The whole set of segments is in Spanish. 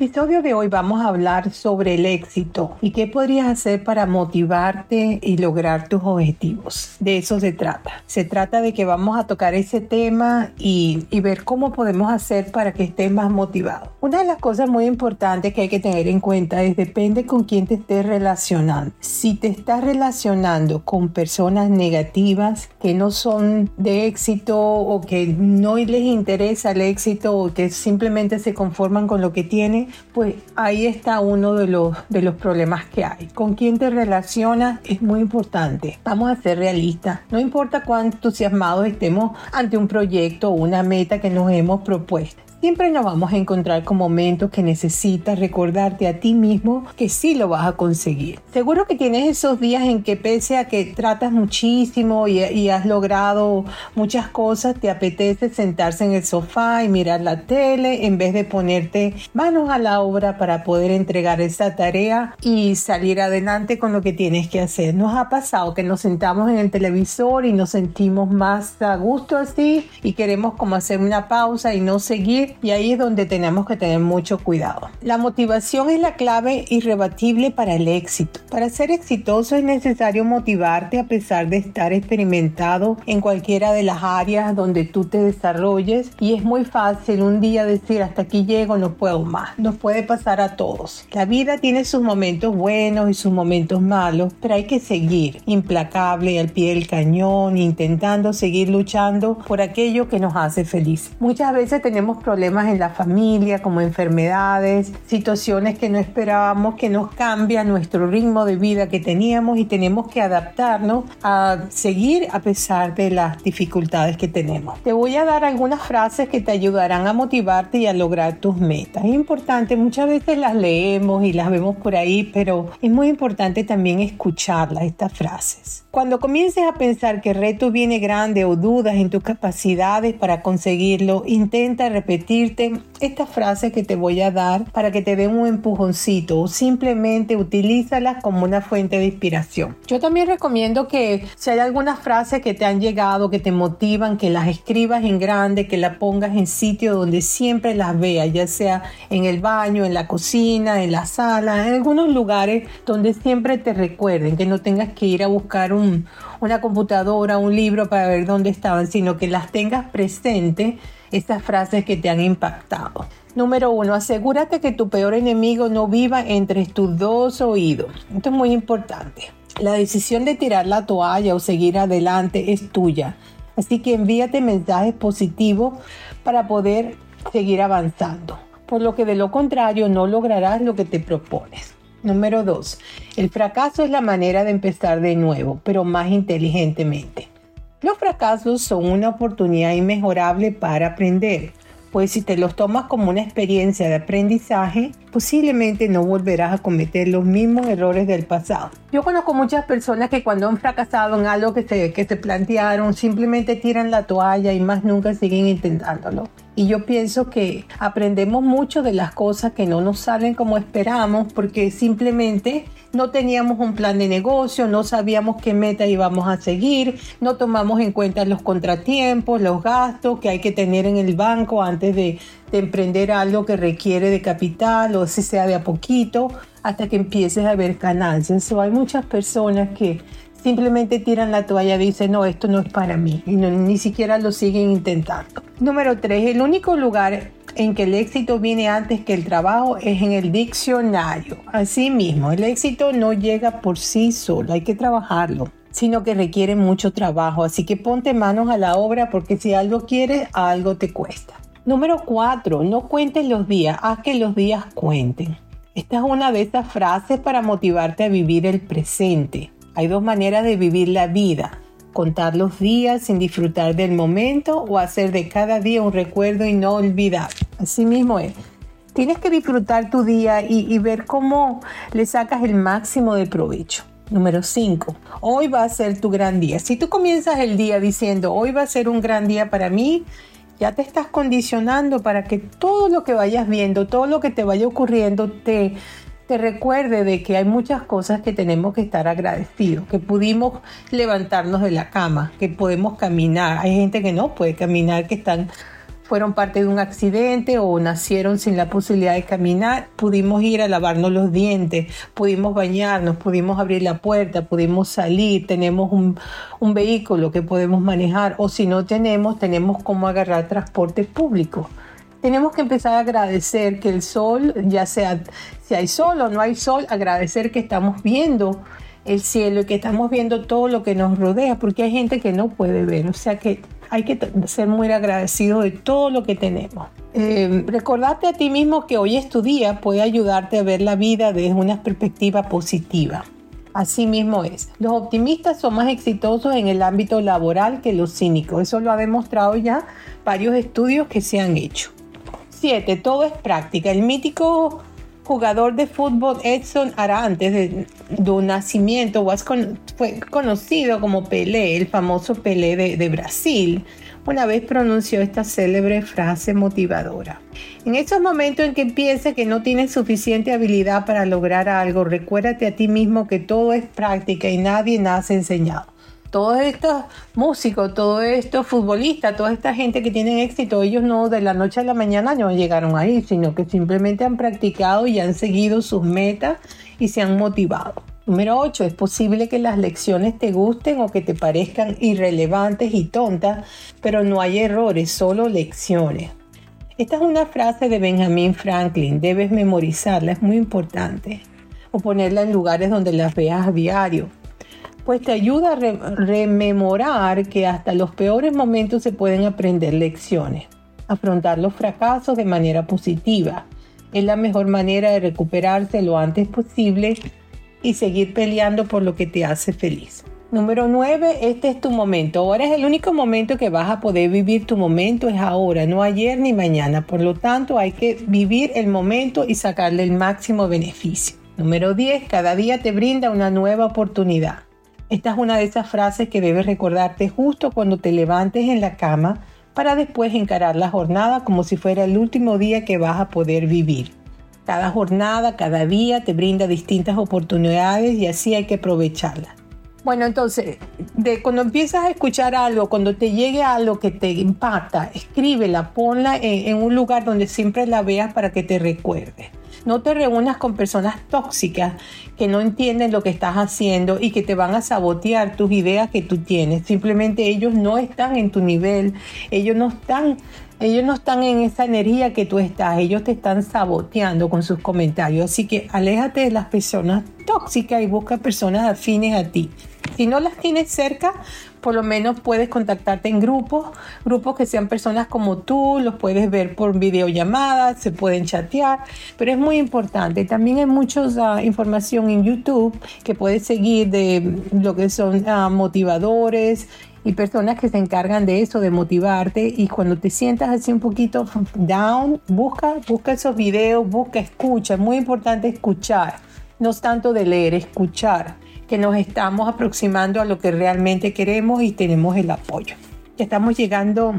Episodio de hoy vamos a hablar sobre el éxito y qué podrías hacer para motivarte y lograr tus objetivos. De eso se trata. Se trata de que vamos a tocar ese tema y, y, ver cómo podemos hacer para que estés más motivado. Una de las cosas muy importantes que hay que tener en cuenta es depende con quién te estés relacionando. Si te estás relacionando con personas negativas que no son de éxito o que no les interesa el éxito o que simplemente se conforman con lo que tienen, pues ahí está uno de los, de los problemas que hay. Con quién te relacionas es muy importante. Vamos a ser realistas. No importa cuán entusiasmados estemos ante un proyecto o una meta que nos hemos propuesto. Siempre nos vamos a encontrar con momentos que necesitas recordarte a ti mismo que sí lo vas a conseguir. Seguro que tienes esos días en que pese a que tratas muchísimo y, has logrado muchas cosas, te apetece sentarse en el sofá y mirar la tele en vez de ponerte manos a la obra para poder entregar esa tarea y salir adelante con lo que tienes que hacer. Nos ha pasado que nos sentamos en el televisor y nos sentimos más a gusto así y queremos como hacer una pausa y no seguir y ahí es donde tenemos que tener mucho cuidado. La motivación es la clave irrebatible para el éxito. Para ser exitoso es necesario motivarte a pesar de estar experimentado en cualquiera de las áreas donde tú te desarrolles y es muy fácil un día decir hasta aquí llego, no puedo más. Nos puede pasar a todos. La vida tiene sus momentos buenos y sus momentos malos, pero hay que seguir implacable al pie del cañón, intentando seguir luchando por aquello que nos hace feliz. Muchas veces tenemos problemas problemas en la familia, como enfermedades, situaciones que no esperábamos, que nos cambia nuestro ritmo de vida que teníamos y tenemos que adaptarnos a seguir a pesar de las dificultades que tenemos. Te voy a dar algunas frases que te ayudarán a motivarte y a lograr tus metas. Es importante, muchas veces las leemos y las vemos por ahí, pero es muy importante también escucharlas, estas frases. Cuando comiences a pensar que el reto viene grande o dudas en tus capacidades para conseguirlo, intenta repetir esta frase que te voy a dar para que te den un empujoncito o simplemente utilízalas como una fuente de inspiración. Yo también recomiendo que si hay algunas frases que te han llegado, que te motivan, que las escribas en grande, que las pongas en sitio donde siempre las veas, ya sea en el baño, en la cocina, en la sala, en algunos lugares donde siempre te recuerden, que no tengas que ir a buscar un, una computadora, un libro para ver dónde estaban, sino que las tengas presentes estas frases que te han impactado. Número uno, asegúrate que tu peor enemigo no viva entre tus dos oídos. Esto es muy importante. La decisión de tirar la toalla o seguir adelante es tuya. Así que envíate mensajes positivos para poder seguir avanzando. Por lo que de lo contrario no lograrás lo que te propones. Número dos, el fracaso es la manera de empezar de nuevo, pero más inteligentemente. Los fracasos son una oportunidad inmejorable para aprender, pues si te los tomas como una experiencia de aprendizaje, posiblemente no volverás a cometer los mismos errores del pasado. Yo conozco muchas personas que cuando han fracasado en algo que se, que se plantearon, simplemente tiran la toalla y más nunca siguen intentándolo. Y yo pienso que aprendemos mucho de las cosas que no nos salen como esperamos porque simplemente no teníamos un plan de negocio, no sabíamos qué meta íbamos a seguir, no tomamos en cuenta los contratiempos, los gastos que hay que tener en el banco antes de, emprender algo que requiere de capital o si sea de a poquito hasta que empieces a ver ganancias. hay muchas personas que simplemente tiran la toalla y dicen, no, esto no es para mí, y ni siquiera lo siguen intentando. Número tres, el único lugar en que el éxito viene antes que el trabajo es en el diccionario. Asimismo, el éxito no llega por sí solo, hay que trabajarlo sino que requiere mucho trabajo. Así que ponte manos a la obra porque si algo quieres, algo te cuesta. Número cuatro, no cuentes los días, haz que los días cuenten. Esta es una de esas frases para motivarte a vivir el presente. Hay dos maneras de vivir la vida. Contar los días sin disfrutar del momento o hacer de cada día un recuerdo y no olvidar. Así mismo es. Tienes que disfrutar tu día y, y ver cómo le sacas el máximo de provecho. Número 5. Hoy va a ser tu gran día. Si tú comienzas el día diciendo, hoy va a ser un gran día para mí, ya te estás condicionando para que todo lo que vayas viendo, todo lo que te vaya ocurriendo, te, te recuerde de que hay muchas cosas que tenemos que estar agradecidos, que pudimos levantarnos de la cama, que podemos caminar. Hay gente que no puede caminar, que están fueron parte de un accidente o nacieron sin la posibilidad de caminar, pudimos ir a lavarnos los dientes, pudimos bañarnos, pudimos abrir la puerta, pudimos salir, tenemos un, vehículo que podemos manejar o si no tenemos, tenemos cómo agarrar transporte público. Tenemos que empezar a agradecer que el sol, ya sea si hay sol o no hay sol, agradecer que estamos viendo el cielo y que estamos viendo todo lo que nos rodea, porque hay gente que no puede ver, o sea que hay que ser muy agradecido de todo lo que tenemos. Eh, recordarte a ti mismo que hoy es tu día puede ayudarte a ver la vida desde una perspectiva positiva. Así mismo es. Los optimistas son más exitosos en el ámbito laboral que los cínicos. Eso lo ha demostrado ya varios estudios que se han hecho. 7. Todo es práctica. El mítico jugador de fútbol Edson Arantes de, nacimiento fue conocido como Pelé, el famoso Pelé de, Brasil. Una vez pronunció esta célebre frase motivadora. En esos momentos en que pienses que no tienes suficiente habilidad para lograr algo, recuérdate a ti mismo que todo es práctica y nadie nace enseñado todos estos músicos, todos estos futbolistas, toda esta gente que tienen éxito, ellos no de la noche a la mañana no llegaron ahí, sino que simplemente han practicado y han seguido sus metas y se han motivado. Número 8. Es posible que las lecciones te gusten o que te parezcan irrelevantes y tontas, pero no hay errores, solo lecciones. Esta es una frase de Benjamin Franklin, debes memorizarla, es muy importante, o ponerla en lugares donde las veas a diario pues te ayuda a rememorar que hasta los peores momentos se pueden aprender lecciones. Afrontar los fracasos de manera positiva es la mejor manera de recuperarse lo antes posible y seguir peleando por lo que te hace feliz. Número 9, este es tu momento. Ahora es el único momento que vas a poder vivir tu momento, es ahora, no ayer ni mañana. Por lo tanto, hay que vivir el momento y sacarle el máximo beneficio. Número 10, cada día te brinda una nueva oportunidad. Esta es una de esas frases que debes recordarte justo cuando te levantes en la cama para después encarar la jornada como si fuera el último día que vas a poder vivir. Cada jornada, cada día te brinda distintas oportunidades y así hay que aprovecharlas. Bueno, entonces, de cuando empiezas a escuchar algo, cuando te llegue algo que te impacta, escríbela, ponla en, en un lugar donde siempre la veas para que te recuerde. No te reúnas con personas tóxicas que no entienden lo que estás haciendo y que te van a sabotear tus ideas que tú tienes. Simplemente ellos no están en tu nivel, ellos no están ellos no están en esa energía que tú estás, ellos te están saboteando con sus comentarios. Así que aléjate de las personas tóxicas y busca personas afines a ti. Si no las tienes cerca, por lo menos puedes contactarte en grupos, grupos que sean personas como tú, los puedes ver por videollamadas, se pueden chatear, pero es muy importante. También hay mucha ah, información en YouTube que puedes seguir de lo que son ah, motivadores y personas que se encargan de eso, de motivarte. Y cuando te sientas así un poquito down, busca, busca esos videos, busca, escucha. Es muy importante escuchar, no es tanto de leer, escuchar que nos estamos aproximando a lo que realmente queremos y tenemos el apoyo. Ya estamos llegando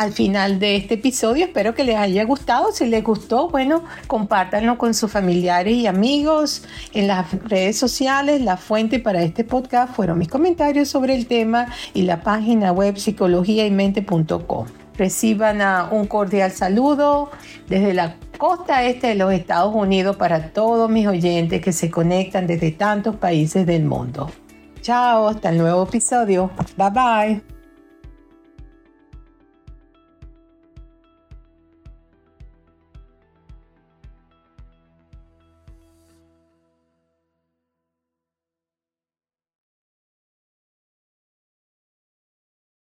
al final de este episodio. Espero que les haya gustado. Si les gustó, bueno, compártanlo con sus familiares y amigos en las redes sociales. La fuente para este podcast fueron mis comentarios sobre el tema y la página web psicologiaymente.com. Reciban un cordial saludo desde la costa este de los Estados Unidos para todos mis oyentes que se conectan desde tantos países del mundo. Chao, hasta el nuevo episodio. Bye bye.